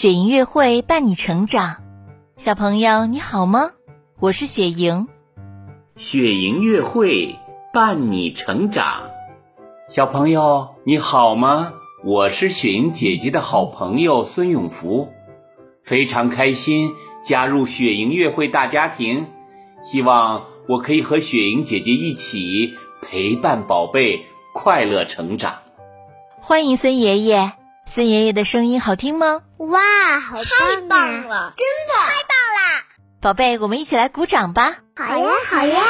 雪莹月会伴你成长，小朋友你好吗？我是雪莹。雪莹月会伴你成长，小朋友你好吗？我是雪莹姐姐的好朋友孙永福，非常开心加入雪莹月会大家庭，希望我可以和雪莹姐姐一起陪伴宝贝快乐成长。欢迎孙爷爷，孙爷爷的声音好听吗？哇，好太棒了！真的太棒啦！宝贝，我们一起来鼓掌吧！好呀，好呀！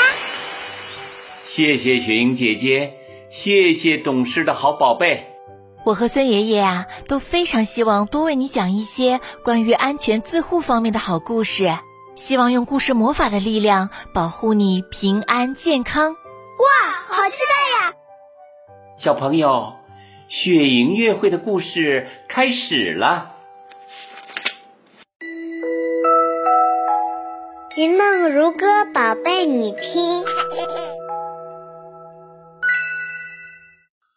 谢谢雪莹姐姐，谢谢懂事的好宝贝。我和孙爷爷啊都非常希望多为你讲一些关于安全自护方面的好故事，希望用故事魔法的力量保护你平安健康。哇，好期待呀！小朋友，雪莹月会的故事开始了。云梦如歌，宝贝你听。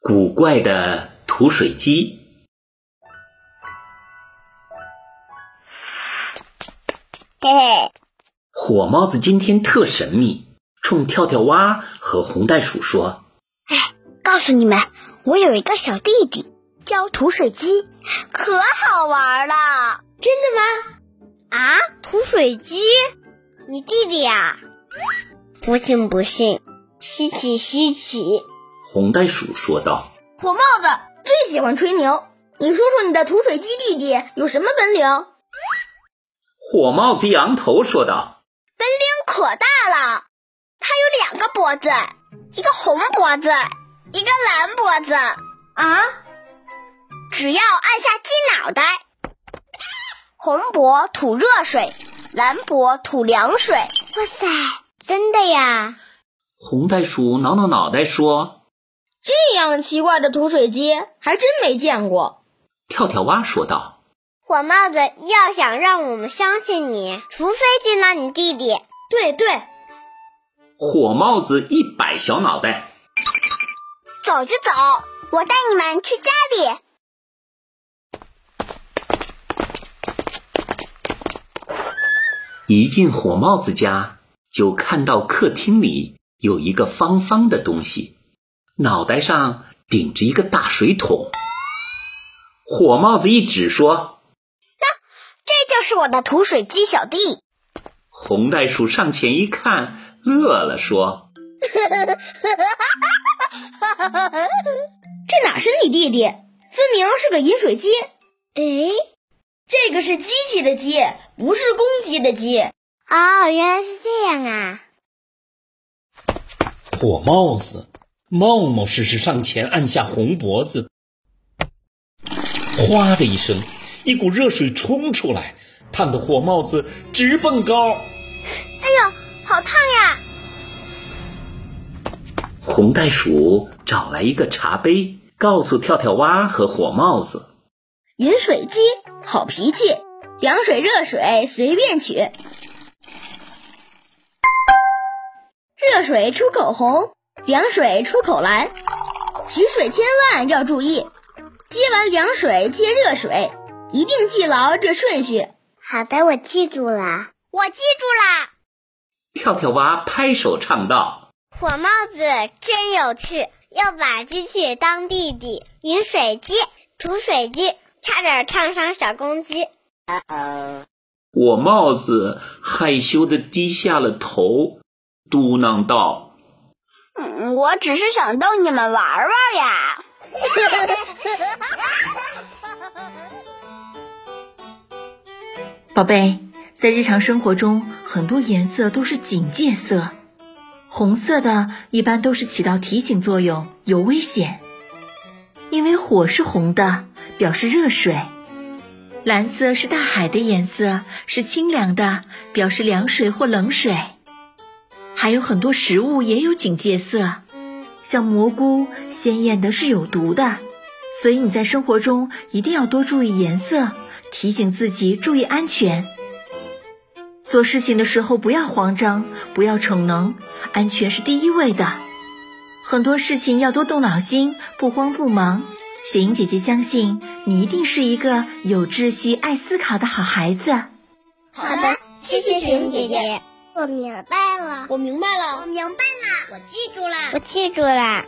古怪的吐水机。嘿嘿，火帽子今天特神秘，冲跳跳蛙和红袋鼠说哎，告诉你们，我有一个小弟弟，叫吐水机，可好玩了。真的吗？啊，吐水机？你弟弟呀？不信不信，稀奇稀奇。：“红袋鼠说道。火帽子最喜欢吹牛，你说说你的吐水机弟弟有什么本领？”火帽子仰头说道本领可大了，他有两个脖子，一个红脖子，一个蓝脖子。啊？只要按下鸡脑袋，红脖吐热水，蓝脖吐凉水。哇塞，真的呀！：“红袋鼠挠挠脑袋说。这样奇怪的吐水机还真没见过。”跳跳蛙说道火帽子要想让我们相信你，除非见到你弟弟。对对，：“火帽子一摆小脑袋，走就走，我带你们去家里。一进火帽子家，就看到客厅里有一个方方的东西，脑袋上顶着一个大水桶。火帽子一指说这就是我的吐水机小弟。：“红袋鼠上前一看，乐了，说 这哪是你弟弟？分明是个饮水机。诶，这个是机器的机，不是公鸡的鸡。哦，原来是这样啊！火帽子冒冒失失上前按下红脖子，哗的一声，一股热水冲出来，烫得火帽子直蹦高。哎呦，好烫呀！：‘红袋鼠找来一个茶杯，告诉跳跳蛙和火帽子。’饮水机好脾气，凉水热水随便取。热水出口红，凉水出口蓝。取水千万要注意，接完凉水接热水，一定记牢这顺序。好的，我记住了，我记住啦。跳跳蛙拍手唱道。火帽子真有趣，又把机器当弟弟。饮水机、煮水机，差点烫伤小公鸡。火帽子害羞的低下了头，嘟囔道嗯，我只是想逗你们玩玩呀。宝贝，在日常生活中，很多颜色都是警戒色。红色的一般都是起到提醒作用，有危险。因为火是红的，表示热水；蓝色是大海的颜色，是清凉的，表示凉水或冷水。还有很多食物也有警戒色，像蘑菇，鲜艳的是有毒的。所以你在生活中一定要多注意颜色，提醒自己注意安全。做事情的时候不要慌张，不要逞能，安全是第一位的。很多事情要多动脑筋，不慌不忙，雪莹姐姐相信你一定是一个有秩序、爱思考的好孩子。好的，谢谢雪莹姐姐，我明白了，我明白了，我明白了，我记住了，我记住了。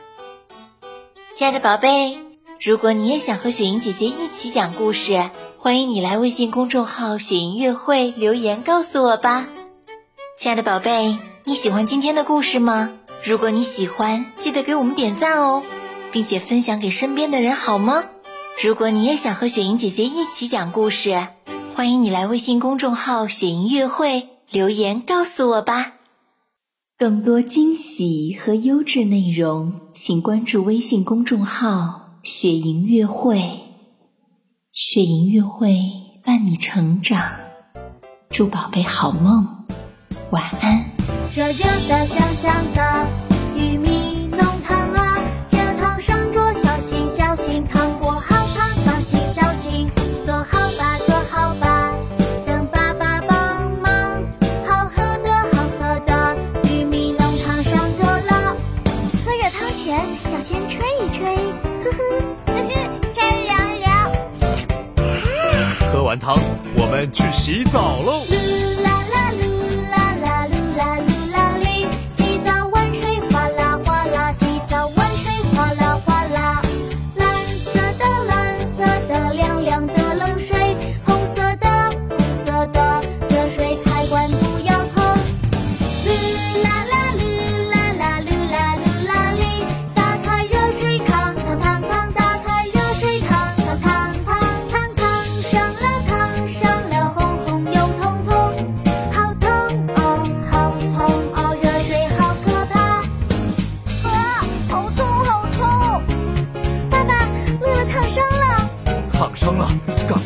亲爱的宝贝，如果你也想和雪莹姐姐一起讲故事，欢迎你来微信公众号“雪莹乐会”留言告诉我吧。亲爱的宝贝，你喜欢今天的故事吗？如果你喜欢，记得给我们点赞哦。并且分享给身边的人好吗？如果你也想和雪莹姐姐一起讲故事，欢迎你来微信公众号“雪莹乐会”留言告诉我吧。更多惊喜和优质内容，请关注微信公众号“雪莹乐会”。雪莹乐会伴你成长，祝宝贝好梦，晚安。热热的，香香的玉米。汤，我们去洗澡喽。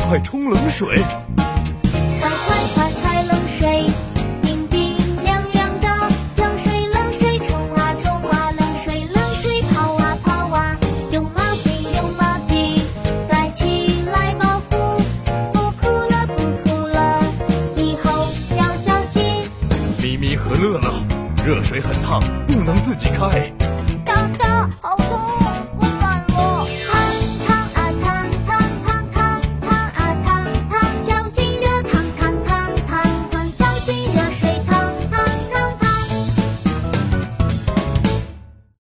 快冲冷水！快快快快冷水！冰冰凉凉的冷水，冷水冲啊冲啊，冷水冷水泡啊泡啊，用毛巾用毛巾盖起来保护，不哭了不哭了，以后要小心。咪咪和乐乐，热水很烫。